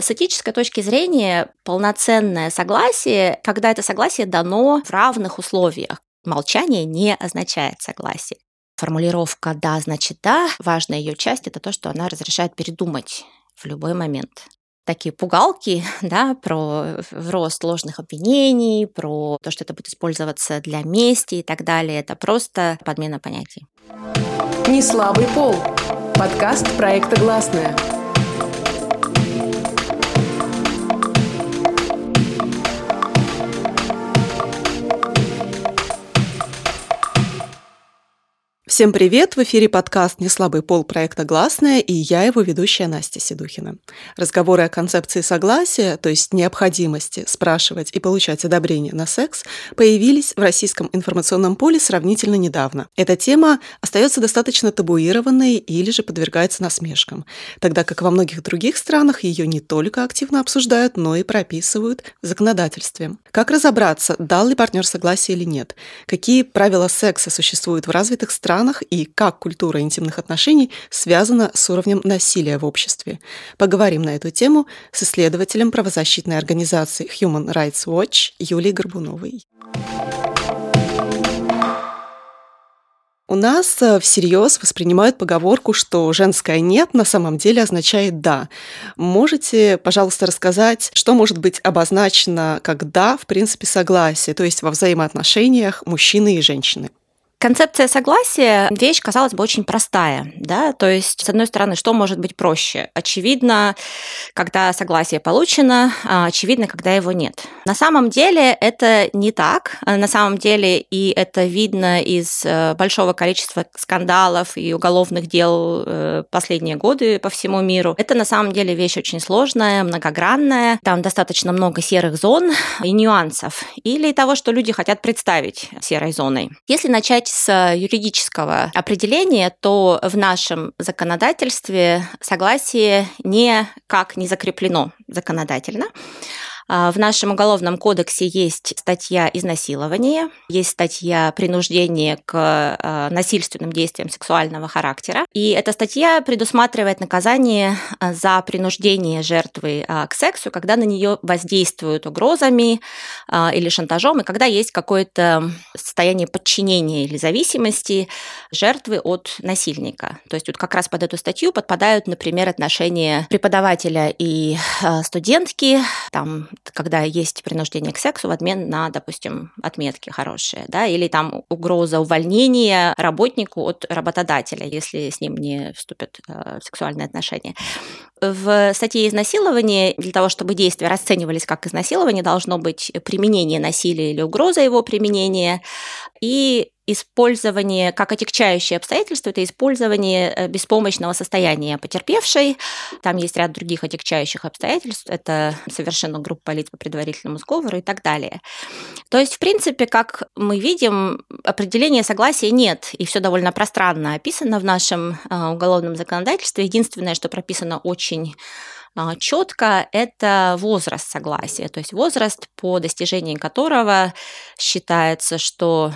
С этической точки зрения полноценное согласие, когда это согласие дано в равных условиях. Молчание не означает согласие. Формулировка «да» значит «да», важная ее часть – это то, что она разрешает передумать в любой момент такие пугалки, да, про рост ложных обвинений, про то, что это будет использоваться для мести и так далее. Это просто подмена понятий. Не слабый пол. Подкаст проекта «Гласная». Всем привет! В эфире подкаст «Неслабый пол» проекта «Гласная» и я его ведущая Настя Седухина. Разговоры о концепции согласия, то есть необходимости спрашивать и получать одобрение на секс, появились в российском информационном поле сравнительно недавно. Эта тема остается достаточно табуированной или же подвергается насмешкам, тогда как во многих других странах ее не только активно обсуждают, но и прописывают в законодательстве. Как разобраться, дал ли партнер согласие или нет? Какие правила секса существуют в развитых странах, странах и как культура интимных отношений связана с уровнем насилия в обществе. Поговорим на эту тему с исследователем правозащитной организации Human Rights Watch Юлией Горбуновой. У нас э, всерьез воспринимают поговорку, что женское «нет» на самом деле означает «да». Можете, пожалуйста, рассказать, что может быть обозначено как «да» в принципе согласие, то есть во взаимоотношениях мужчины и женщины? Концепция согласия – вещь, казалось бы, очень простая. Да? То есть, с одной стороны, что может быть проще? Очевидно, когда согласие получено, а очевидно, когда его нет. На самом деле это не так. На самом деле, и это видно из э, большого количества скандалов и уголовных дел э, последние годы по всему миру. Это на самом деле вещь очень сложная, многогранная. Там достаточно много серых зон и нюансов. Или того, что люди хотят представить серой зоной. Если начать с юридического определения, то в нашем законодательстве согласие никак не закреплено законодательно. А, в нашем уголовном кодексе есть статья изнасилования, есть статья принуждения к а, насильственным действиям сексуального характера. И эта статья предусматривает наказание а, за принуждение жертвы к сексу, когда на нее воздействуют угрозами или шантажом, и когда есть какое-то состояние подчинения или зависимости жертвы от насильника. То есть вот как раз под эту статью подпадают, например, отношения преподавателя и студентки, там когда есть принуждение к сексу в обмен на, допустим, отметки хорошие, да, или там угроза увольнения работнику от работодателя, если с ним не вступят э, в сексуальные отношения. В статье изнасилования для того, чтобы действия расценивались как изнасилование, должно быть применение насилия или угроза его применения, и использование, как отягчающее обстоятельство, это использование э, беспомощного состояния потерпевшей. Там есть ряд других отягчающих обстоятельств. Это совершенно группа лиц по предварительному сговору и так далее. То есть, в принципе, как мы видим, определения согласия нет, и все довольно пространно описано в нашем э, уголовном законодательстве. Единственное, что прописано очень четко, это возраст согласия, то есть возраст, по достижении которого считается, что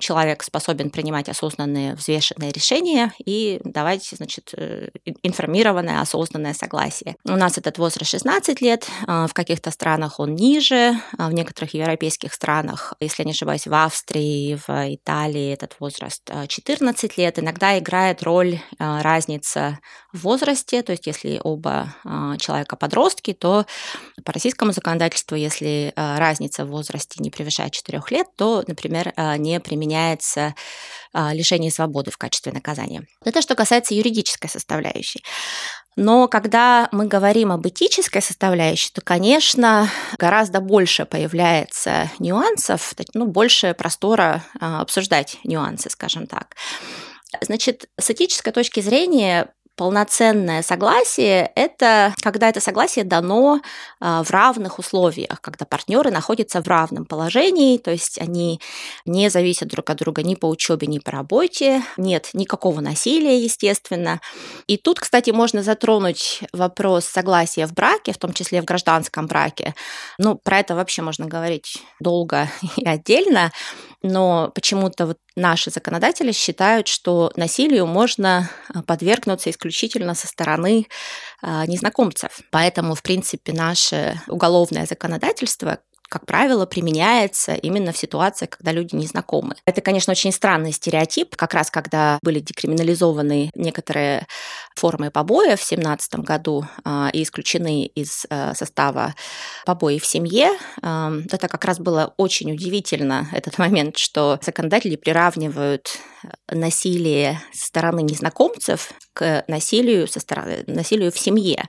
человек способен принимать осознанные, взвешенные решения и давать, значит, э, информированное, осознанное согласие. У нас этот возраст 16 лет, а, в каких-то странах он ниже, а в некоторых европейских странах, если я не ошибаюсь, в Австрии, в Италии этот возраст 14 лет. Иногда играет роль разница в возрасте, то есть если оба а, человека подростки, то по российскому законодательству, если а, разница в возрасте не превышает 4 лет, то, например, а, не применяется лишение свободы в качестве наказания. Это что касается юридической составляющей. Но когда мы говорим об этической составляющей, то, конечно, гораздо больше появляется нюансов, ну, больше простора обсуждать нюансы, скажем так. Значит, с этической точки зрения полноценное согласие – это когда это согласие дано а, в равных условиях, когда партнеры находятся в равном положении, то есть они не зависят друг от друга ни по учебе, ни по работе, нет никакого насилия, естественно. И тут, кстати, можно затронуть вопрос согласия в браке, в том числе в гражданском браке. Ну, про это вообще можно говорить долго и отдельно. Но почему-то вот наши законодатели считают, что насилию можно а, подвергнуться исключительно со стороны а, незнакомцев. Поэтому, в принципе, наше уголовное законодательство как правило, применяется именно в ситуациях, когда люди не знакомы. Это, конечно, очень странный стереотип, как раз когда были декриминализованы некоторые формы побоя в 2017 году э, и исключены из э, состава побои в семье. Э, это как раз было очень удивительно, этот момент, что законодатели приравнивают насилие со стороны незнакомцев к насилию, со стороны, насилию в семье.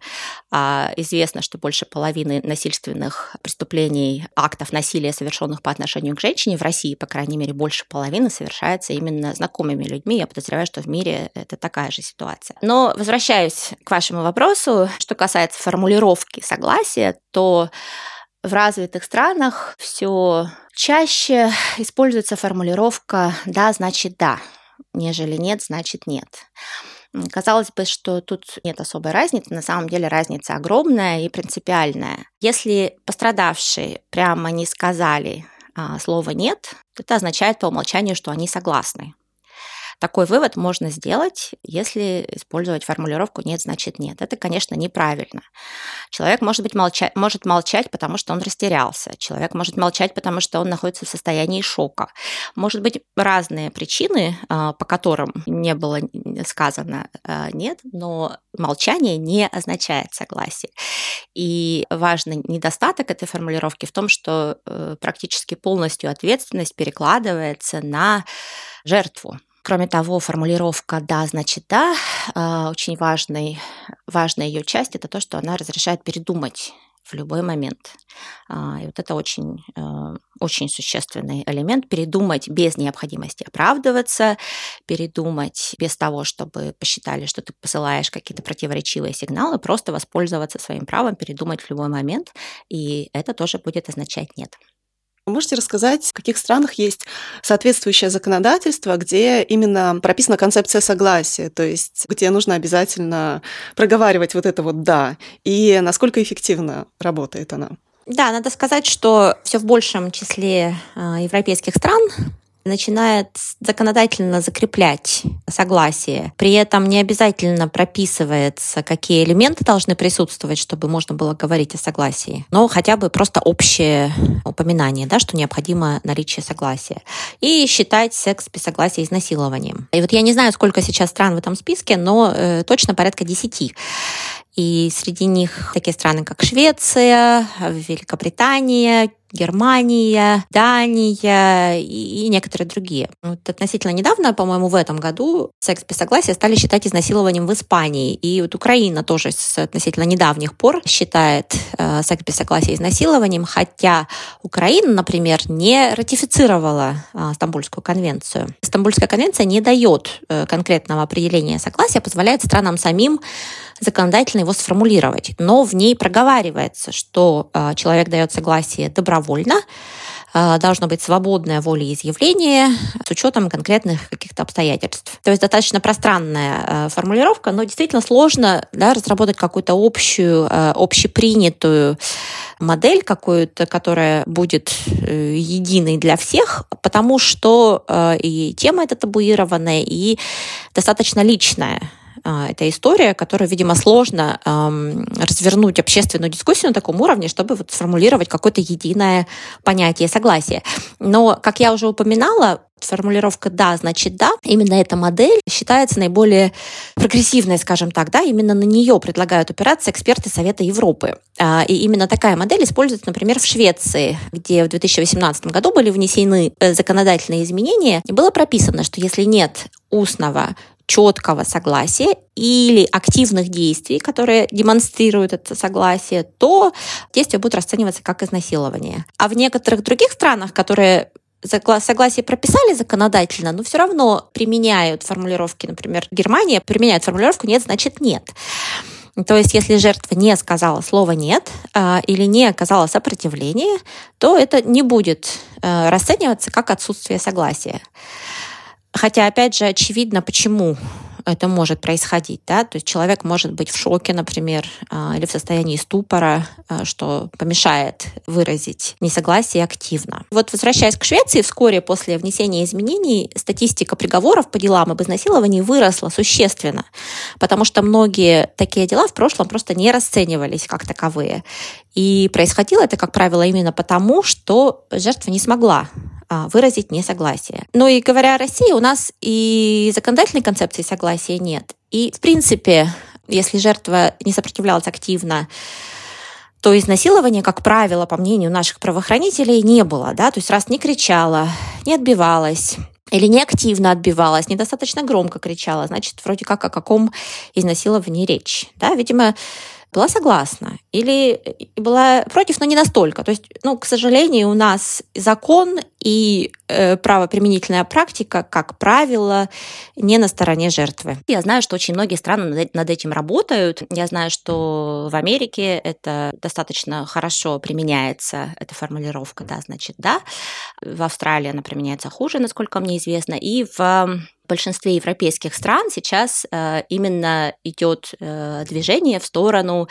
А известно, что больше половины насильственных преступлений актов насилия, совершенных по отношению к женщине в России, по крайней мере, больше половины совершается именно знакомыми людьми. Я подозреваю, что в мире это такая же ситуация. Но возвращаюсь к вашему вопросу. Что касается формулировки согласия, то в развитых странах все чаще используется формулировка «да, значит да», нежели «нет, значит нет». Казалось бы, что тут нет особой разницы, на самом деле разница огромная и принципиальная. Если пострадавшие прямо не сказали а, слова «нет», это означает по умолчанию, что они согласны. Такой вывод можно сделать, если использовать формулировку «нет, значит нет». Это, конечно, неправильно. Человек может, быть молчать, может молчать, потому что он растерялся. Человек может молчать, потому что он находится в состоянии шока. Может быть разные причины, а, по которым не было сказано а, «нет», но молчание не означает согласие. И важный недостаток этой формулировки в том, что э, практически полностью ответственность перекладывается на жертву. Кроме того, формулировка «да» значит «да» а, очень важный, важная ее часть – это то, что она разрешает передумать в любой момент. А, и вот это очень, а, очень существенный элемент. Передумать без необходимости оправдываться, передумать без того, чтобы посчитали, что ты посылаешь какие-то противоречивые сигналы, просто воспользоваться своим правом, передумать в любой момент. И это тоже будет означать «нет». Можете рассказать, в каких странах есть соответствующее законодательство, где именно прописана концепция согласия, то есть где нужно обязательно проговаривать вот это вот «да», и насколько эффективно работает она? Да, надо сказать, что все в большем числе а, европейских стран начинает законодательно закреплять согласие. При этом не обязательно прописывается, какие элементы должны присутствовать, чтобы можно было говорить о согласии, но хотя бы просто общее упоминание, да, что необходимо наличие согласия. И считать секс без согласия изнасилованием. И вот я не знаю, сколько сейчас стран в этом списке, но э, точно порядка десяти. И среди них такие страны, как Швеция, Великобритания, Германия, Дания и, и некоторые другие. Вот относительно недавно, по-моему, в этом году секс без согласия стали считать изнасилованием в Испании. И вот Украина тоже с относительно недавних пор считает э, секс без согласия изнасилованием, хотя Украина, например, не ратифицировала э, Стамбульскую конвенцию. Стамбульская конвенция не дает э, конкретного определения согласия, позволяет странам самим законодательно его сформулировать. Но в ней проговаривается, что э, человек дает согласие добровольно, э, должно быть свободное волеизъявление с учетом конкретных каких-то обстоятельств. То есть достаточно пространная э, формулировка, но действительно сложно да, разработать какую-то общую, общепринятую модель какую-то, которая будет единой для всех, потому что и тема эта табуированная, и достаточно личная. А, это история, которую, видимо, сложно развернуть общественную дискуссию на таком уровне, чтобы вот сформулировать какое-то единое понятие согласия. Но, как я уже упоминала, формулировка «да» значит «да», именно эта модель считается наиболее прогрессивной, скажем так, да, именно на нее предлагают опираться эксперты Совета Европы. А, и именно такая модель используется, например, в Швеции, где в 2018 году были внесены э, законодательные изменения, и было прописано, что если нет устного четкого согласия или активных действий, которые демонстрируют это согласие, то действие будет расцениваться как изнасилование. А в некоторых других странах, которые согласие прописали законодательно, но все равно применяют формулировки, например, Германия применяет формулировку «нет, значит нет». То есть, если жертва не сказала слово «нет» э, или не оказала сопротивления, то это не будет э, расцениваться как отсутствие согласия. Хотя, опять же, очевидно, почему это может происходить, да, то есть человек может быть в шоке, например, а, или в состоянии ступора, а, что помешает выразить несогласие активно. Вот возвращаясь к Швеции, вскоре после внесения изменений статистика приговоров по делам об изнасиловании выросла существенно, потому что многие такие дела в прошлом просто не расценивались как таковые. И происходило это, как правило, именно потому, что жертва не смогла выразить несогласие. Ну и говоря о России, у нас и законодательной концепции согласия нет. И, в принципе, если жертва не сопротивлялась активно, то изнасилования, как правило, по мнению наших правоохранителей, не было. Да? То есть раз не кричала, не отбивалась, или неактивно отбивалась, недостаточно громко кричала, значит, вроде как о каком изнасиловании речь. Да? Видимо, была согласна или была против, но не настолько. То есть, ну, к сожалению, у нас закон и э, правоприменительная практика, как правило, не на стороне жертвы. Я знаю, что очень многие страны над этим работают. Я знаю, что в Америке это достаточно хорошо применяется, эта формулировка, да, значит, да. В Австралии она применяется хуже, насколько мне известно. И в большинстве европейских стран сейчас э, именно идет э, движение в сторону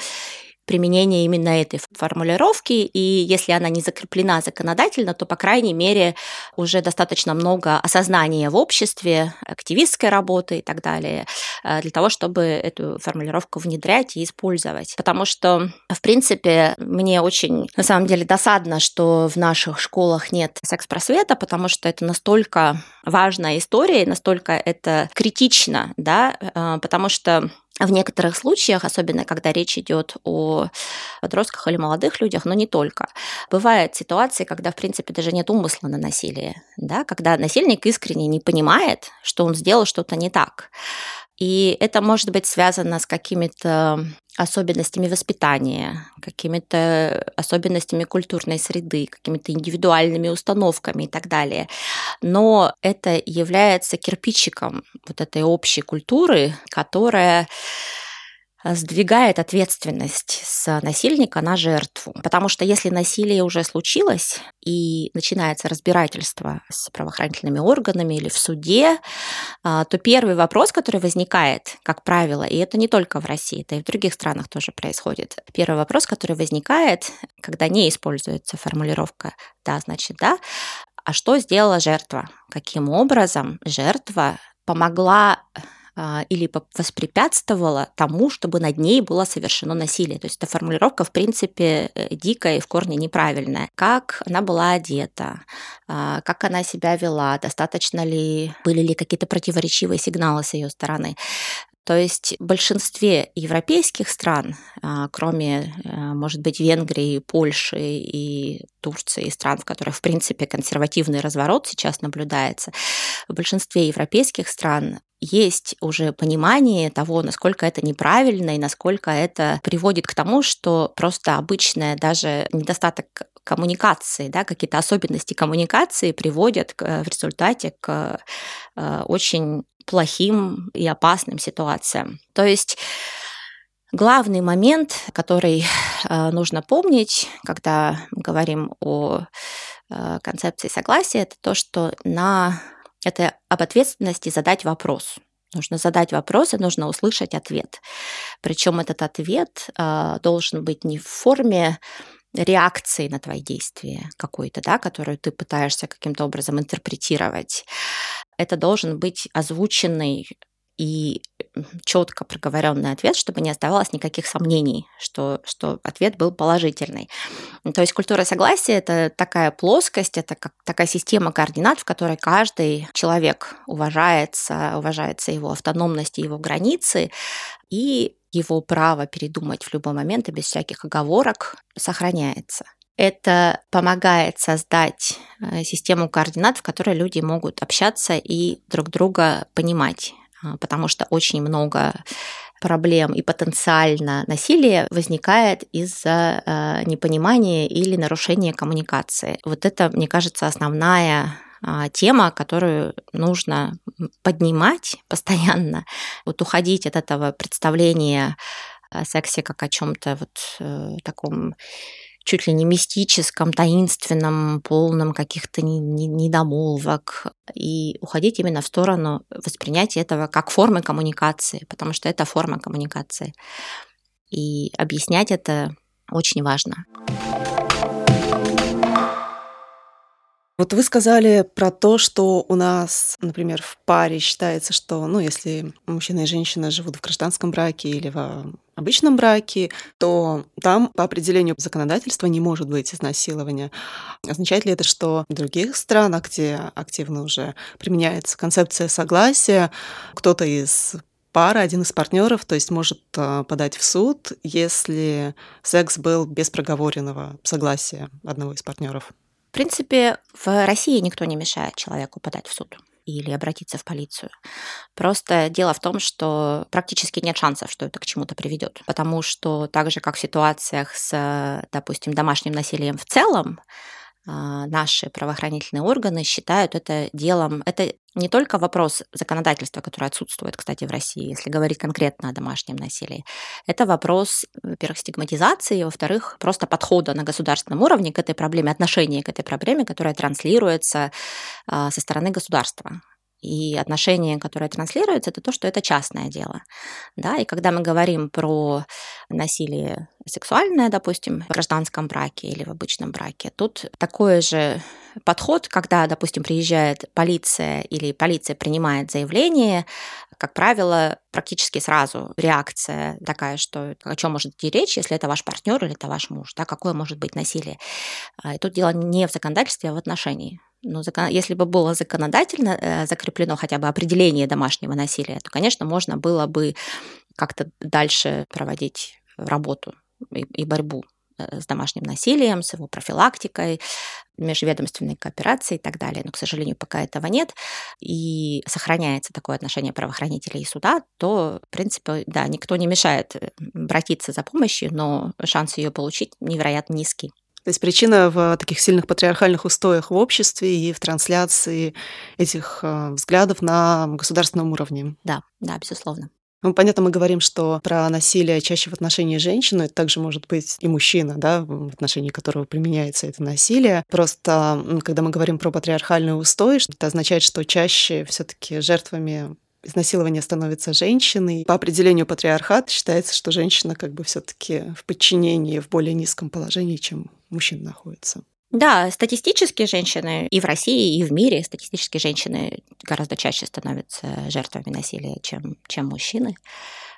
применение именно этой формулировки, и если она не закреплена законодательно, то, по крайней мере, уже достаточно много осознания в обществе, активистской работы и так далее, э, для того, чтобы эту формулировку внедрять и использовать. Потому что, в принципе, мне очень, на самом деле, досадно, что в наших школах нет секс-просвета, потому что это настолько важная история, настолько это критично, да, э, потому что в некоторых случаях, особенно когда речь идет о подростках или молодых людях, но не только, бывают ситуации, когда, в принципе, даже нет умысла на насилие, да, когда насильник искренне не понимает, что он сделал что-то не так. И это может быть связано с какими-то особенностями воспитания, какими-то особенностями культурной среды, какими-то индивидуальными установками и так далее. Но это является кирпичиком вот этой общей культуры, которая сдвигает ответственность с насильника на жертву. Потому что если насилие уже случилось и начинается разбирательство с правоохранительными органами или в суде, а, то первый вопрос, который возникает, как правило, и это не только в России, это и в других странах тоже происходит, первый вопрос, который возникает, когда не используется формулировка «да, значит да», а что сделала жертва? Каким образом жертва помогла или воспрепятствовала тому, чтобы над ней было совершено насилие. То есть эта формулировка, в принципе, э, дикая и в корне неправильная. Как она была одета, а, как она себя вела, достаточно ли, были ли какие-то противоречивые сигналы с ее стороны. То есть в большинстве европейских стран, а, кроме, э, может быть, Венгрии, Польши и Турции, стран, в которых, в принципе, консервативный разворот сейчас наблюдается, в большинстве европейских стран есть уже понимание того, насколько это неправильно и насколько это приводит к тому, что просто обычная даже недостаток коммуникации, да, какие-то особенности коммуникации приводят в результате к э, очень плохим и опасным ситуациям. То есть главный момент, который э, нужно помнить, когда мы говорим о э, концепции согласия, это то, что на это об ответственности задать вопрос. Нужно задать вопрос и нужно услышать ответ. Причем этот ответ э, должен быть не в форме реакции на твои действия какой-то, да, которую ты пытаешься каким-то образом интерпретировать. Это должен быть озвученный и четко проговоренный ответ, чтобы не оставалось никаких сомнений, что, что ответ был положительный. То есть культура согласия – это такая плоскость, это как такая система координат, в которой каждый человек уважается, уважается его автономность и его границы, и его право передумать в любой момент и без всяких оговорок сохраняется. Это помогает создать э, систему координат, в которой люди могут общаться и друг друга понимать. А, потому что очень много проблем и потенциально насилие возникает из-за э, непонимания или нарушения коммуникации. Вот это, мне кажется, основная а, тема, которую нужно поднимать постоянно, вот уходить от этого представления о сексе как о чем-то вот э, таком чуть ли не мистическом, таинственном, полном каких-то недомолвок, и уходить именно в сторону воспринятия этого как формы коммуникации, потому что это форма коммуникации. И объяснять это очень важно. Вот вы сказали про то, что у нас, например, в паре считается, что, ну, если мужчина и женщина живут в гражданском браке или в обычном браке, то там по определению законодательства не может быть изнасилования. Означает ли это, что в других странах, где активно уже применяется концепция согласия, кто-то из пара, один из партнеров, то есть может а, подать в суд, если секс был без проговоренного согласия одного из партнеров? В принципе, в России никто не мешает человеку подать в суд или обратиться в полицию. Просто дело в том, что практически нет шансов, что это к чему-то приведет. Потому что так же, как в ситуациях с, допустим, домашним насилием в целом, наши правоохранительные органы считают это делом, это не только вопрос законодательства, которое отсутствует, кстати, в России, если говорить конкретно о домашнем насилии. Это вопрос, во-первых, стигматизации, во-вторых, просто подхода на государственном уровне к этой проблеме, отношения к этой проблеме, которая транслируется а, со стороны государства. И отношение, которое транслируется, это то, что это частное дело. Да? И когда мы говорим про насилие сексуальное, допустим, в гражданском браке или в обычном браке, тут такой же подход, когда, допустим, приезжает полиция или полиция принимает заявление, как правило, практически сразу реакция такая, что о чем может идти речь, если это ваш партнер или это ваш муж, да, какое может быть насилие. А, и тут дело не в законодательстве, а в отношении. Закон... если бы было законодательно э, закреплено хотя бы определение домашнего насилия, то, конечно, можно было бы как-то дальше проводить работу и, и борьбу э, с домашним насилием, с его профилактикой, межведомственной кооперацией и так далее. Но, к сожалению, пока этого нет, и сохраняется такое отношение правоохранителей и суда, то, в принципе, да, никто не мешает э, обратиться за помощью, но шанс ее получить невероятно низкий. То есть причина в таких сильных патриархальных устоях в обществе и в трансляции этих э, взглядов на государственном уровне. Да, да, безусловно. Ну, понятно, мы говорим, что про насилие чаще в отношении женщины, это также может быть и мужчина, да, в отношении которого применяется это насилие. Просто, когда мы говорим про патриархальный устой, это означает, что чаще все таки жертвами изнасилования становятся женщиной. По определению патриархат считается, что женщина как бы все таки в подчинении, в более низком положении, чем мужчина находится. Да, статистически женщины и в России, и в мире статистически женщины гораздо чаще становятся жертвами насилия, чем, чем мужчины.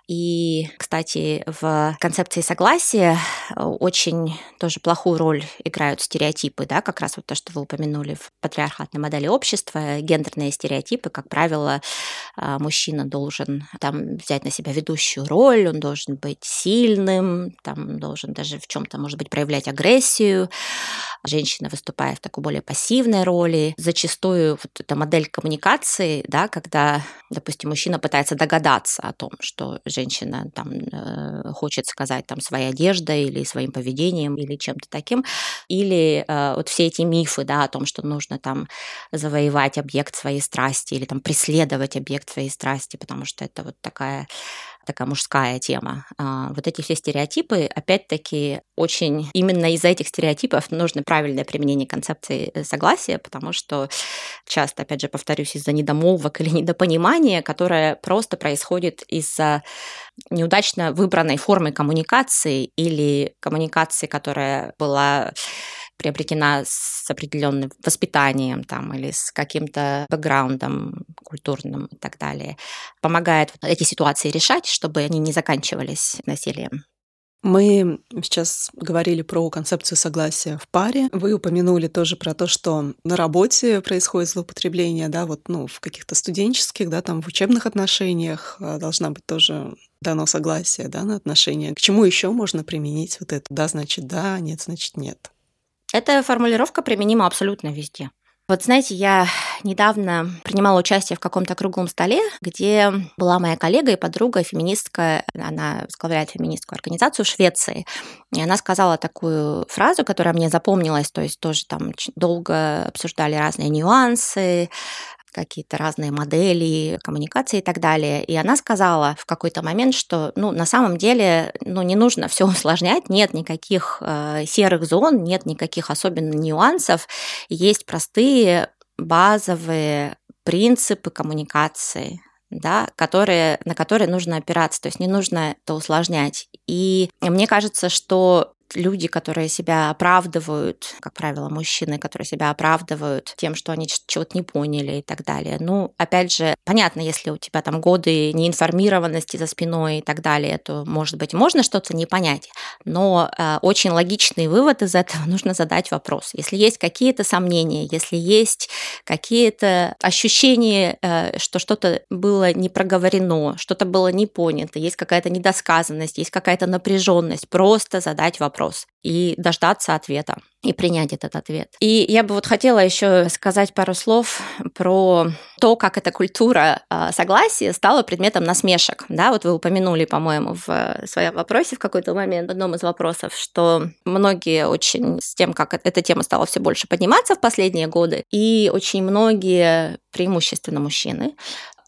И, кстати, в концепции согласия э, очень тоже плохую роль играют стереотипы, да, как раз вот то, что вы упомянули в патриархатной модели общества, гендерные стереотипы, как правило, э, мужчина должен там взять на себя ведущую роль, он должен быть сильным, там должен даже в чем-то, может быть, проявлять агрессию, женщина выступает в такой более пассивной роли. Зачастую вот эта модель коммуникации, да, когда, допустим, мужчина пытается догадаться о том, что женщина там э, хочет сказать там своей одеждой или своим поведением или чем-то таким, или э, вот все эти мифы, да, о том, что нужно там завоевать объект своей страсти или там преследовать объект своей страсти, потому что это вот такая такая мужская тема. А, вот эти все стереотипы, опять-таки, очень именно из-за этих стереотипов нужно правильное применение концепции э, согласия, потому что часто, опять же, повторюсь, из-за недомолвок или недопонимания, которое просто происходит из-за неудачно выбранной формы коммуникации или коммуникации, которая была приобретена с определенным воспитанием там, или с каким-то бэкграундом культурным и так далее, помогает эти ситуации решать, чтобы они не заканчивались насилием. Мы сейчас говорили про концепцию согласия в паре. Вы упомянули тоже про то, что на работе происходит злоупотребление, да, вот, ну, в каких-то студенческих, да, там, в учебных отношениях а, должна быть тоже дано согласие, да, на отношения. К чему еще можно применить вот это? Да, значит, да, нет, значит, нет. Эта формулировка применима абсолютно везде. Вот знаете, я недавно принимала участие в каком-то круглом столе, где была моя коллега и подруга, феминистка, она возглавляет феминистскую организацию в Швеции. И она сказала такую фразу, которая мне запомнилась, то есть тоже там долго обсуждали разные нюансы, какие-то разные модели коммуникации и так далее. И она сказала в какой-то момент, что ну, на самом деле ну, не нужно все усложнять, нет никаких э, серых зон, нет никаких особенных нюансов, есть простые базовые принципы коммуникации, да, которые, на которые нужно опираться, то есть не нужно это усложнять. И мне кажется, что люди, которые себя оправдывают, как правило, мужчины, которые себя оправдывают тем, что они чего-то не поняли и так далее. Ну, опять же, понятно, если у тебя там годы неинформированности за спиной и так далее, то, может быть, можно что-то не понять, но э, очень логичный вывод из этого нужно задать вопрос. Если есть какие-то сомнения, если есть какие-то ощущения, э, что что-то было не проговорено, что-то было не понято, есть какая-то недосказанность, есть какая-то напряженность, просто задать вопрос вопрос и дождаться ответа и принять этот ответ. И я бы вот хотела еще сказать пару слов про то, как эта культура а, согласия стала предметом насмешек. Да, вот вы упомянули, по-моему, в своем вопросе в какой-то момент, в одном из вопросов, что многие очень с тем, как эта тема стала все больше подниматься в последние годы, и очень многие, преимущественно мужчины,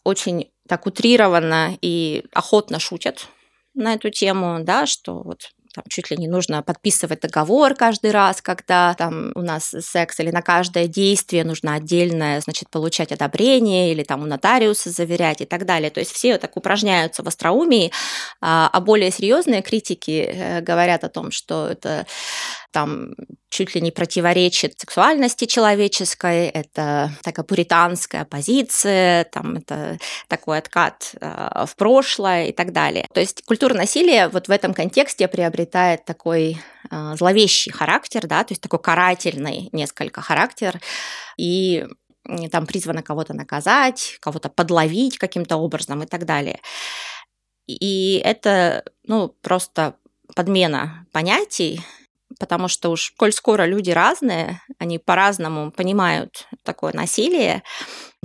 очень так утрированно и охотно шутят на эту тему, да, что вот там чуть ли не нужно подписывать договор каждый раз, когда там у нас секс, или на каждое действие нужно отдельное, значит, получать одобрение, или там у нотариуса заверять и так далее. То есть все так упражняются в остроумии, а, а более серьезные критики э, говорят о том, что это там чуть ли не противоречит сексуальности человеческой, это такая пуританская позиция, там это такой откат э, в прошлое и так далее. То есть культура насилия вот в этом контексте приобретает такой э, зловещий характер, да, то есть такой карательный несколько характер, и там призвано кого-то наказать, кого-то подловить каким-то образом и так далее. И это, ну, просто подмена понятий, потому что уж, коль скоро люди разные, они по-разному понимают такое насилие,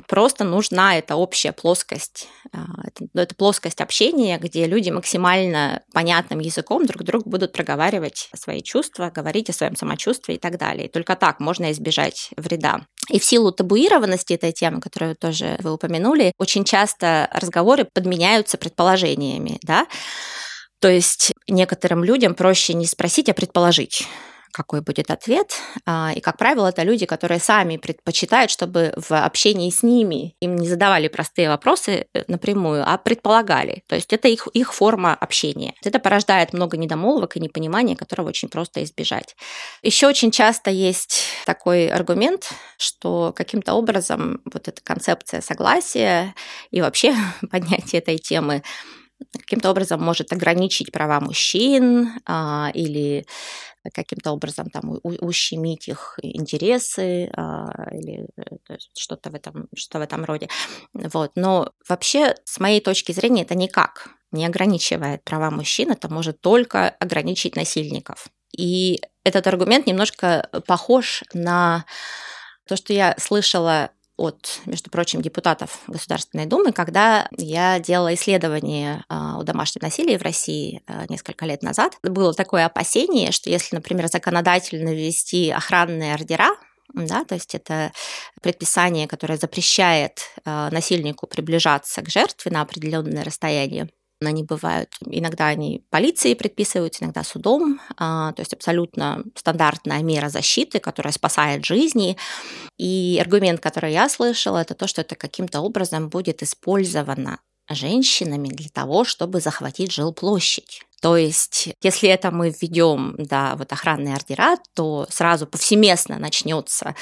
просто нужна эта общая плоскость, а, это, ну, это плоскость общения, где люди максимально понятным языком друг другу будут проговаривать свои чувства, говорить о своем самочувствии и так далее. И только так можно избежать вреда. И в силу табуированности этой темы, которую тоже вы упомянули, очень часто разговоры подменяются предположениями, да, то есть некоторым людям проще не спросить, а предположить какой будет ответ. А, и, как правило, это люди, которые сами предпочитают, чтобы в общении с ними им не задавали простые вопросы э, напрямую, а предполагали. То есть это их, их форма общения. Это порождает много недомолвок и непонимания, которого очень просто избежать. Еще очень часто есть такой аргумент, что каким-то образом вот эта концепция согласия и вообще поднятие этой темы каким-то образом может ограничить права мужчин а, или каким-то образом там ущемить их интересы а, или э, что-то в этом что в этом роде. Вот. Но вообще с моей точки зрения это никак не ограничивает права мужчин это может только ограничить насильников. И этот аргумент немножко похож на то, что я слышала от, между прочим, депутатов Государственной Думы, когда я делала исследование а, о домашнем насилии в России а, несколько лет назад. Было такое опасение, что если, например, законодательно ввести охранные ордера, да, то есть это предписание, которое запрещает а, насильнику приближаться к жертве на определенное расстояние, они бывают, иногда они полиции предписываются, иногда судом, а, то есть абсолютно стандартная мера защиты, которая спасает жизни. И аргумент, который я слышала, это то, что это каким-то образом будет использовано женщинами для того, чтобы захватить жилплощадь. То есть, если это мы введем, да, вот охранные ордера, то сразу повсеместно начнется,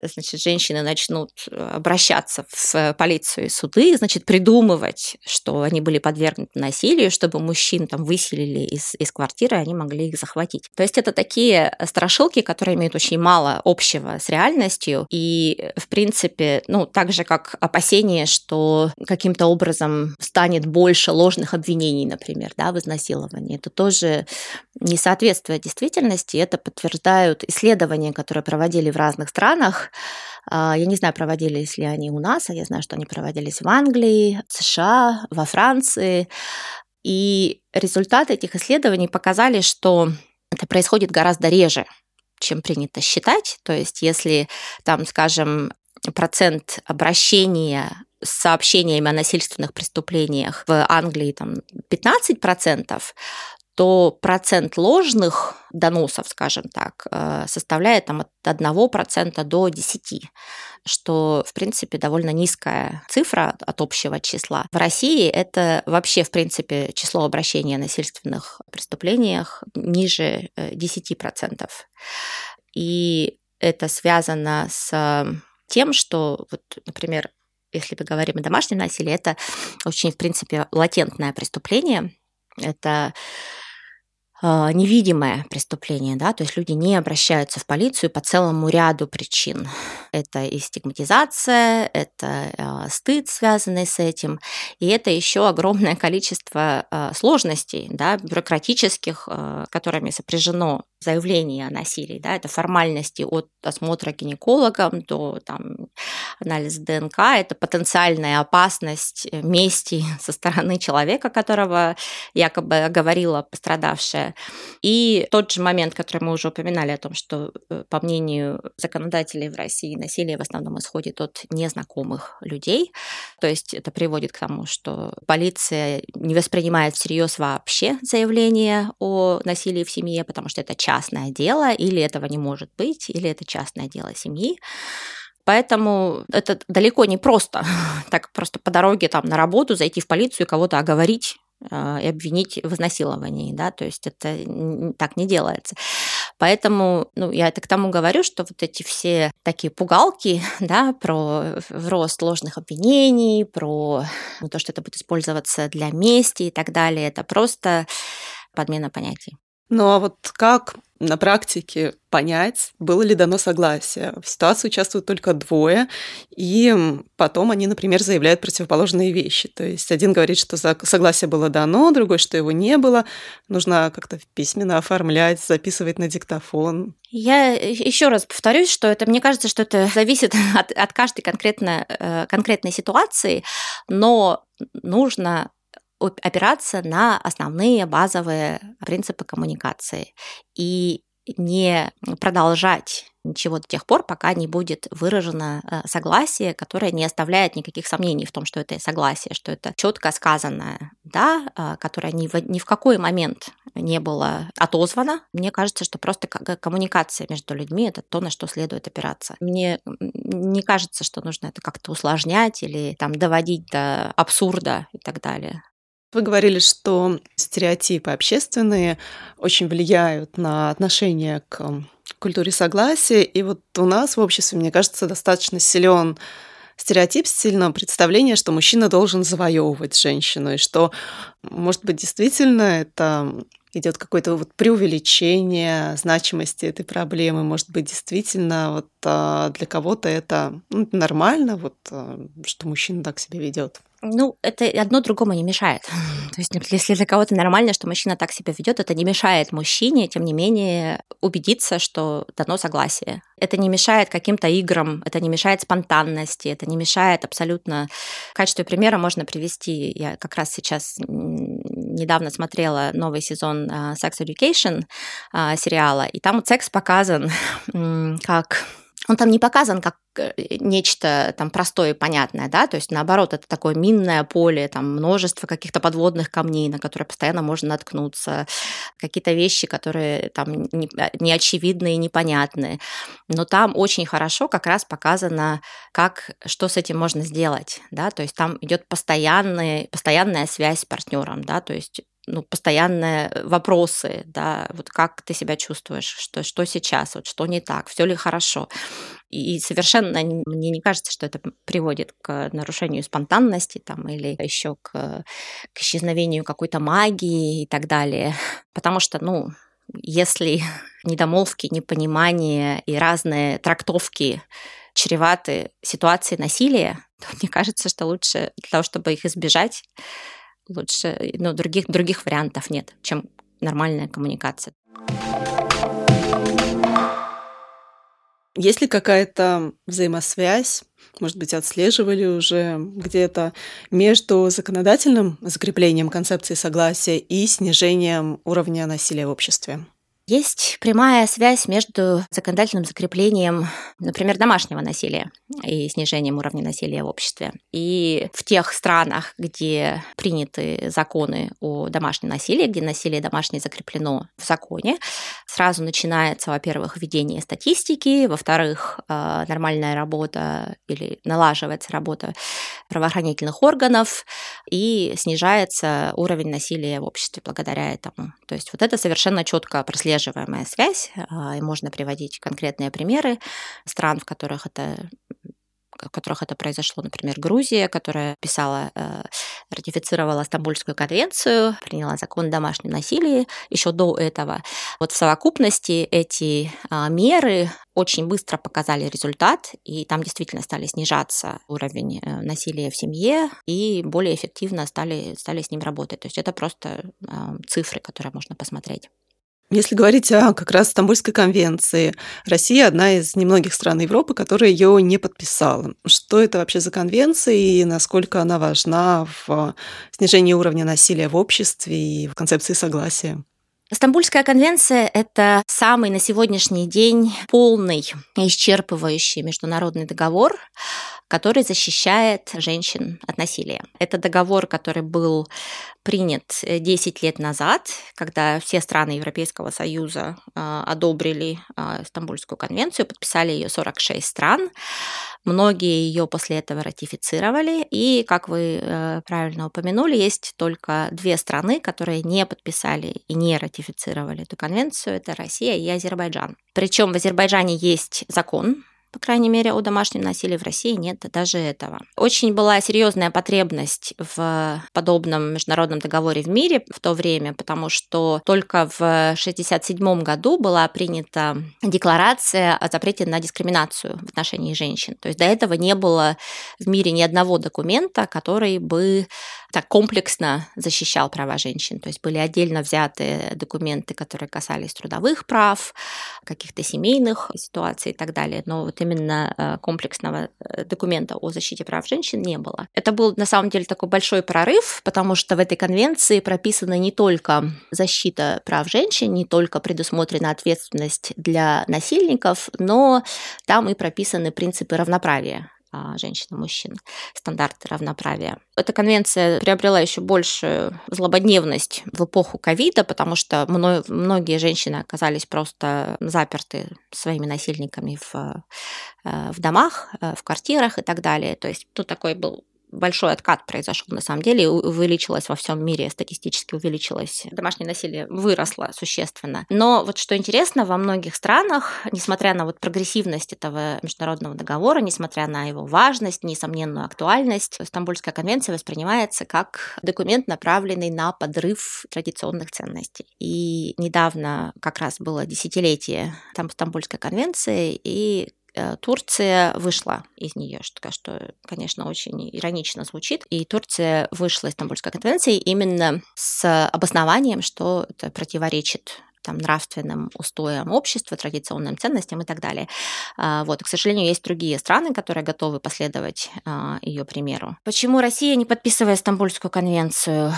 значит, женщины начнут обращаться в полицию и суды, значит, придумывать, что они были подвергнуты насилию, чтобы мужчин там выселили из, из квартиры, они могли их захватить. То есть это такие страшилки, которые имеют очень мало общего с реальностью, и, в принципе, ну, так же, как опасение, что каким-то образом станет больше ложных обвинений, например, да, в изнасиловании, исследований. Это тоже не соответствует действительности. Это подтверждают исследования, которые проводили в разных странах. А, я не знаю, проводились ли они у нас, а я знаю, что они проводились в Англии, США, во Франции. И результаты этих исследований показали, что это происходит гораздо реже, чем принято считать. То есть, если там, скажем, процент обращения с сообщениями о насильственных преступлениях в Англии там 15%, то процент ложных доносов, скажем так, э, составляет там, от 1% до 10%, что, в принципе, довольно низкая цифра от общего числа. В России это вообще, в принципе, число обращений о насильственных преступлениях ниже 10%. Э, И это связано с тем, что, вот, например, если мы говорим о домашнем насилии, это очень, в принципе, латентное преступление. Это невидимое преступление, да, то есть люди не обращаются в полицию по целому ряду причин. Это и стигматизация, это э, стыд, связанный с этим, и это еще огромное количество э, сложностей, да, бюрократических, которыми сопряжено заявление о насилии, да, это формальности от осмотра гинекологом до там, анализа ДНК, это потенциальная опасность мести со стороны человека, которого якобы говорила пострадавшая. И тот же момент, который мы уже упоминали о том, что, э, по мнению законодателей в России, насилие в основном исходит от незнакомых людей, то есть это приводит к тому, что полиция не воспринимает всерьез вообще заявление о насилии в семье, потому что это частное дело, или этого не может быть, или это частное дело семьи. Поэтому это далеко не просто так просто по дороге там на работу зайти в полицию и кого-то оговорить и обвинить в изнасиловании, да, то есть это так не делается. Поэтому, ну, я это к тому говорю, что вот эти все такие пугалки, да, про рост ложных обвинений, про ну, то, что это будет использоваться для мести и так далее, это просто подмена понятий. Ну а вот как на практике понять, было ли дано согласие. В ситуации участвуют только двое, и потом они, например, заявляют противоположные вещи. То есть один говорит, что согласие было дано, другой, что его не было. Нужно как-то письменно оформлять, записывать на диктофон. Я еще раз повторюсь, что это, мне кажется, что это зависит от, от каждой конкретно, э, конкретной ситуации, но нужно опираться на основные базовые принципы коммуникации и не продолжать ничего до тех пор, пока не будет выражено э, согласие, которое не оставляет никаких сомнений в том, что это согласие, что это четко сказанное «да», э, которое ни в, ни в какой момент не было отозвано. Мне кажется, что просто коммуникация между людьми – это то, на что следует опираться. Мне не кажется, что нужно это как-то усложнять или там доводить до абсурда и так далее. Вы говорили, что стереотипы общественные очень влияют на отношение к культуре согласия. И вот у нас в обществе, мне кажется, достаточно силен стереотип, сильное представление, что мужчина должен завоевывать женщину, и что, может быть, действительно это идет какое-то вот преувеличение значимости этой проблемы. Может быть, действительно, вот а, для кого-то это ну, нормально, вот, а, что мужчина так себя ведет. Ну, это одно другому не мешает. То есть, если для кого-то нормально, что мужчина так себя ведет, это не мешает мужчине, тем не менее, убедиться, что дано согласие. Это не мешает каким-то играм, это не мешает спонтанности, это не мешает абсолютно... В качестве примера можно привести, я как раз сейчас недавно смотрела новый сезон uh, Sex Education uh, сериала, и там секс показан как он там не показан как э, нечто там простое и понятное, да, то есть наоборот, это такое минное поле, там множество каких-то подводных камней, на которые постоянно можно наткнуться, какие-то вещи, которые там неочевидные, не непонятные. Но там очень хорошо как раз показано, как, что с этим можно сделать, да, то есть там идет постоянная, постоянная связь с партнером, да, то есть ну, постоянные вопросы, да, вот как ты себя чувствуешь, что, что сейчас, вот что не так, все ли хорошо. И совершенно мне не кажется, что это приводит к нарушению спонтанности там, или еще к, к исчезновению какой-то магии и так далее. Потому что, ну, если недомолвки, непонимание и разные трактовки чреваты ситуацией насилия, то мне кажется, что лучше для того, чтобы их избежать, лучше, ну, других, других вариантов нет, чем нормальная коммуникация. Есть ли какая-то взаимосвязь, может быть, отслеживали уже где-то между законодательным закреплением концепции согласия и снижением уровня насилия в обществе? Есть прямая связь между законодательным закреплением, например, домашнего насилия и снижением уровня насилия в обществе. И в тех странах, где приняты законы о домашнем насилии, где насилие домашнее закреплено в законе, сразу начинается, во-первых, введение статистики, во-вторых, э, нормальная работа или налаживается работа правоохранительных органов, и снижается уровень насилия в обществе благодаря этому. То есть вот это совершенно четко прослеживаемая связь, э, и можно приводить конкретные примеры стран, в которых это в которых это произошло, например, Грузия, которая писала, э, ратифицировала Стамбульскую конвенцию, приняла закон о домашнем насилии еще до этого. Вот в совокупности эти а, меры очень быстро показали результат, и там действительно стали снижаться уровень э, насилия в семье, и более эффективно стали, стали с ним работать. То есть это просто а, цифры, которые можно посмотреть. Если говорить о как раз Стамбульской конвенции, Россия одна из немногих стран Европы, которая ее не подписала. Что это вообще за конвенция и насколько она важна в снижении уровня насилия в обществе и в концепции согласия? Стамбульская конвенция – это самый на сегодняшний день полный исчерпывающий международный договор, который защищает женщин от насилия. Это договор, который был принят 10 э, лет назад, когда все страны Европейского Союза а, одобрили а, Стамбульскую конвенцию, подписали ее 46 стран. Многие ее после этого ратифицировали, и, как вы э, правильно упомянули, есть только две страны, которые не подписали и не ратифицировали эту конвенцию. Это Россия и Азербайджан. Причем в Азербайджане есть закон по крайней мере, о домашнем насилии в России нет даже этого. Очень была серьезная потребность в подобном международном договоре в мире в то время, потому что только в 1967 году была принята декларация о запрете на дискриминацию в отношении женщин. То есть до этого не было в мире ни одного документа, который бы так комплексно защищал права женщин. То есть были отдельно взяты документы, которые касались трудовых прав, каких-то семейных ситуаций и так далее. Но вот именно э, комплексного э, документа о защите прав женщин не было. Это был на самом деле такой большой прорыв, потому что в этой конвенции прописана не только защита прав женщин, не только предусмотрена ответственность для насильников, но там и прописаны принципы равноправия женщин и мужчин, стандарты равноправия. Эта конвенция приобрела еще большую злободневность в эпоху ковида, потому что многие женщины оказались просто заперты своими насильниками в, э, в домах, э, в квартирах и так далее. То есть тут такой был большой откат произошел на самом деле, увеличилось во всем мире, статистически увеличилось. Домашнее насилие выросло существенно. Но вот что интересно, во многих странах, несмотря на вот прогрессивность этого международного договора, несмотря на его важность, несомненную актуальность, Стамбульская конвенция воспринимается как документ, направленный на подрыв традиционных ценностей. И недавно как раз было десятилетие там Стамбульской конвенции, и Турция вышла из нее, что, что, конечно, очень иронично звучит. И Турция вышла из Стамбульской конвенции именно с обоснованием, что это противоречит там, нравственным устоям общества, традиционным ценностям и так далее. А, вот. К сожалению, есть другие страны, которые готовы последовать а, ее примеру. Почему Россия не подписывает Стамбульскую конвенцию?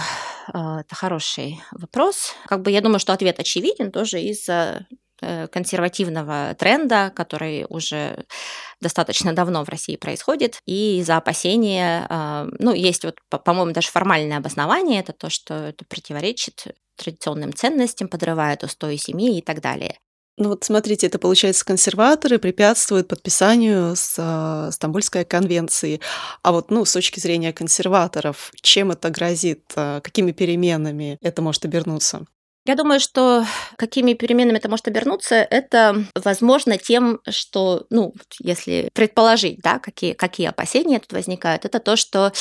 А, это хороший вопрос. Как бы я думаю, что ответ очевиден тоже из-за Э, консервативного тренда, который уже достаточно давно в России происходит, и из-за опасения, а, ну, есть вот, по-моему, даже формальное обоснование, это то, что это противоречит традиционным ценностям, подрывает устои семьи и так далее. Ну вот смотрите, это получается консерваторы препятствуют подписанию с э, Стамбульской конвенции. А вот, ну, с точки зрения консерваторов, чем это грозит, э, какими переменами это может обернуться? Я думаю, что какими переменами это может обернуться, это возможно тем, что, ну, если предположить, да, какие, какие опасения тут возникают, это то, что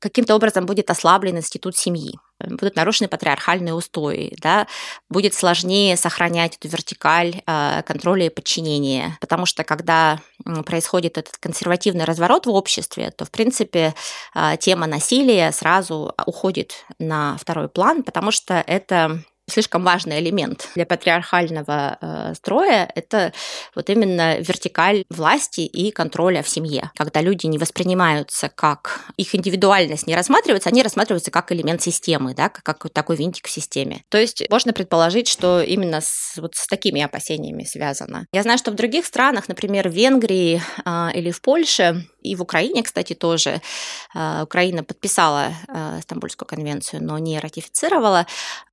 каким-то образом будет ослаблен институт семьи, будут нарушены патриархальные устои, да, будет сложнее сохранять эту вертикаль э, контроля и подчинения, потому что когда происходит этот консервативный разворот в обществе, то, в принципе, э, тема насилия сразу уходит на второй план, потому что это слишком важный элемент для патриархального э, строя – это вот именно вертикаль власти и контроля в семье. Когда люди не воспринимаются как их индивидуальность не рассматривается, они рассматриваются как элемент системы, да, как, как такой винтик в системе. То есть можно предположить, что именно с, вот с такими опасениями связано. Я знаю, что в других странах, например, в Венгрии э, или в Польше, и в Украине, кстати, тоже э, Украина подписала э, Стамбульскую конвенцию, но не ратифицировала.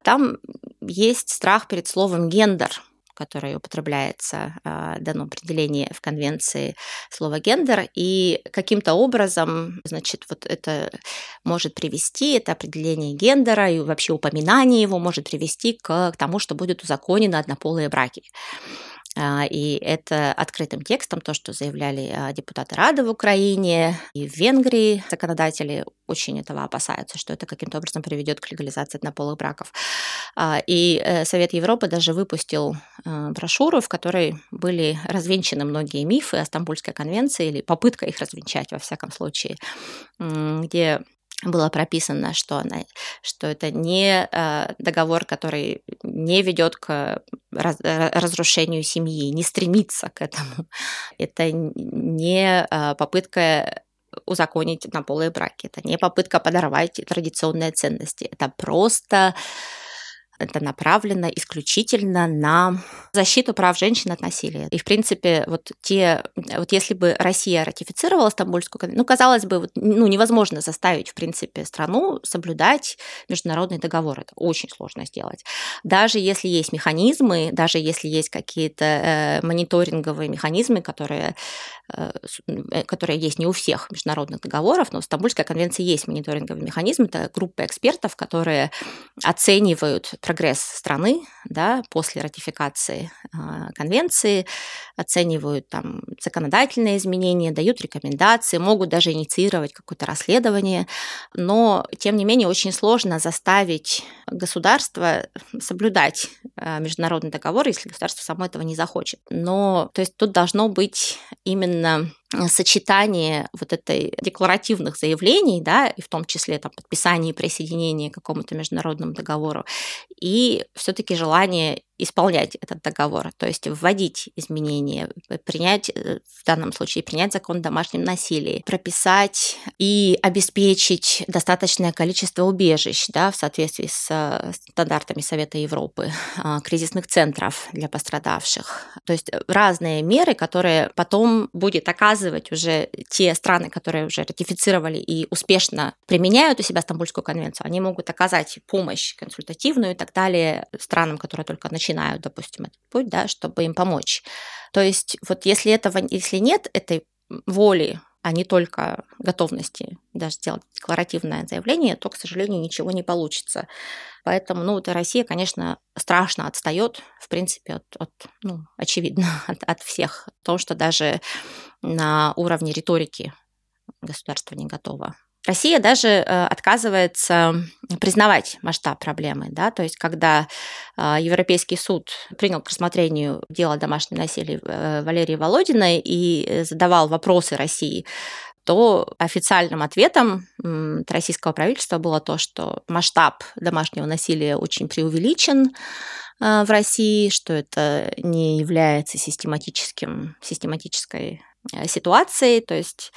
Там есть страх перед словом гендер, которое употребляется, э, дано определение в конвенции слова гендер, и каким-то образом, значит, вот это может привести, это определение гендера и вообще упоминание его может привести к, тому, что будет узаконено однополые браки. А, и это открытым текстом то, что заявляли а, депутаты Рады в Украине и в Венгрии. Законодатели очень этого опасаются, что это каким-то образом приведет к легализации однополых браков. А, и э, Совет Европы даже выпустил брошюру, в которой были развенчаны многие мифы о Стамбульской конвенции или попытка их развенчать, во всяком случае, где было прописано, что, она, что это не э, договор, который не ведет к раз, разрушению семьи, не стремится к этому. Это не э, попытка узаконить однополые браки, это не попытка подорвать традиционные ценности, это просто это направлено исключительно на защиту прав женщин от насилия. И, в принципе, вот те, вот если бы Россия ратифицировала Стамбульскую конвенцию, ну, казалось бы, вот, ну, невозможно заставить, в принципе, страну соблюдать международный договор. Это очень сложно сделать. Даже если есть механизмы, даже если есть какие-то э, мониторинговые механизмы, которые, э, э которые есть не у всех международных договоров, но в Стамбульской конвенции есть мониторинговый механизм, это группа экспертов, которые оценивают прогресс страны да, после ратификации а, конвенции, оценивают там законодательные изменения, дают рекомендации, могут даже инициировать какое-то расследование, но тем не менее очень сложно заставить государство соблюдать а, международный договор, если государство само этого не захочет. Но то есть тут должно быть именно сочетание вот этой декларативных заявлений, да, и в том числе там, подписание и присоединение к какому-то международному договору, и все-таки желание исполнять этот договор, то есть вводить изменения, принять, э, в данном случае, принять закон о домашнем насилии, прописать и обеспечить достаточное количество убежищ да, в соответствии с э, стандартами Совета Европы, а, кризисных центров для пострадавших. То есть разные меры, которые потом будет оказывать уже те страны, которые уже ратифицировали и успешно применяют у себя Стамбульскую конвенцию, они могут оказать помощь консультативную и так далее странам, которые только начинают начинают, допустим, этот путь, да, чтобы им помочь. То есть вот если этого, если нет этой воли, а не только готовности даже сделать декларативное заявление, то, к сожалению, ничего не получится. Поэтому, ну, вот Россия, конечно, страшно отстает, в принципе, от, от ну, очевидно, от, от всех. То, что даже на уровне риторики государство не готово Россия даже э, отказывается признавать масштаб проблемы, да, то есть когда э, Европейский суд принял к рассмотрению дело о домашнем насилии э, Валерии Володиной и задавал вопросы России, то официальным ответом российского правительства было то, что масштаб домашнего насилия очень преувеличен в России, что это не является систематическим, систематической ситуацией, то есть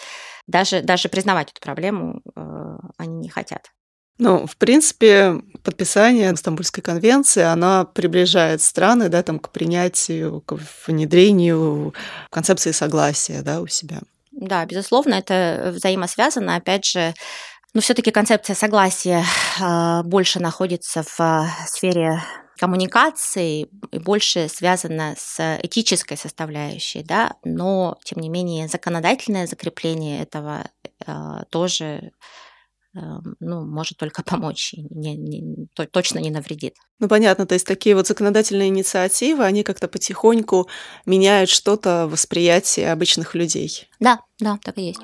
даже, даже признавать эту проблему э, они не хотят. Ну, в принципе, подписание Стамбульской конвенции, она приближает страны да, там, к принятию, к внедрению концепции согласия да, у себя. Да, безусловно, это взаимосвязано. Опять же, но все-таки концепция согласия э, больше находится в э, сфере коммуникации и больше связано с этической составляющей, да, но тем не менее законодательное закрепление этого э, тоже ну, может только помочь, не, не, то, точно не навредит. Ну, понятно, то есть такие вот законодательные инициативы, они как-то потихоньку меняют что-то в восприятии обычных людей. Да, да, так и есть.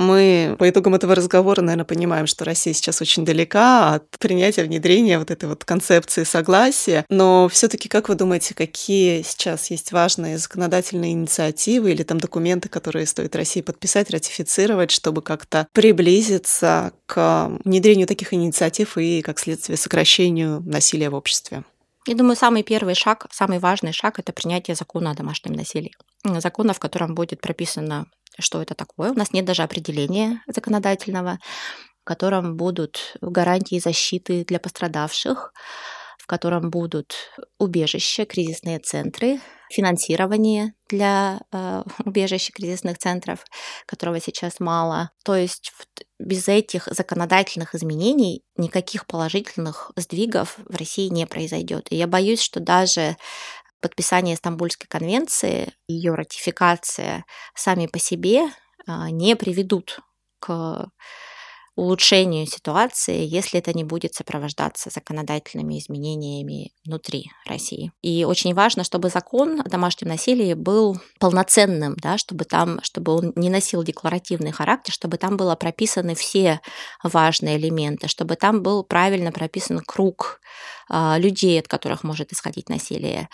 Мы по итогам этого разговора, наверное, понимаем, что Россия сейчас очень далека от принятия, внедрения вот этой вот концепции согласия. Но все таки как вы думаете, какие сейчас есть важные законодательные инициативы или там документы, которые стоит России подписать, ратифицировать, чтобы как-то приблизиться к внедрению таких инициатив и, как следствие, сокращению насилия в обществе? Я думаю, самый первый шаг, самый важный шаг – это принятие закона о домашнем насилии. Закона, в котором будет прописано, что это такое. У нас нет даже определения законодательного, в котором будут гарантии защиты для пострадавших, в котором будут убежища, кризисные центры, финансирование для э, убежищ кризисных центров, которого сейчас мало. То есть без этих законодательных изменений никаких положительных сдвигов в России не произойдет. И я боюсь, что даже подписание Стамбульской конвенции, ее ратификация сами по себе а, не приведут к улучшению ситуации, если это не будет сопровождаться законодательными изменениями внутри России. И очень важно, чтобы закон о домашнем насилии был полноценным, да, чтобы там, чтобы он не носил декларативный характер, чтобы там было прописаны все важные элементы, чтобы там был правильно прописан круг э, людей, от которых может исходить насилие,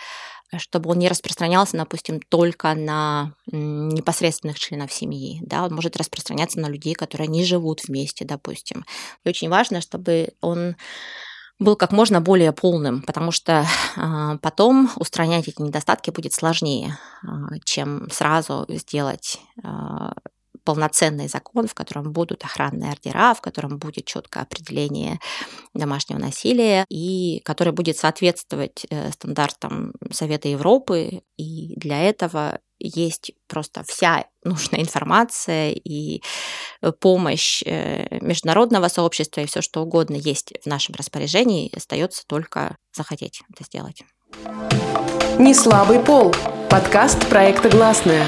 чтобы он не распространялся, допустим, только на непосредственных членов семьи. Да? Он может распространяться на людей, которые не живут вместе, допустим. И очень важно, чтобы он был как можно более полным, потому что э, потом устранять эти недостатки будет сложнее, э, чем сразу сделать э, полноценный закон, в котором будут охранные ордера, в котором будет четкое определение домашнего насилия и который будет соответствовать э, стандартам Совета Европы. И для этого есть просто вся нужная информация и помощь э, международного сообщества и все что угодно есть в нашем распоряжении. Остается только захотеть это сделать. Не слабый пол. Подкаст проекта «Гласная».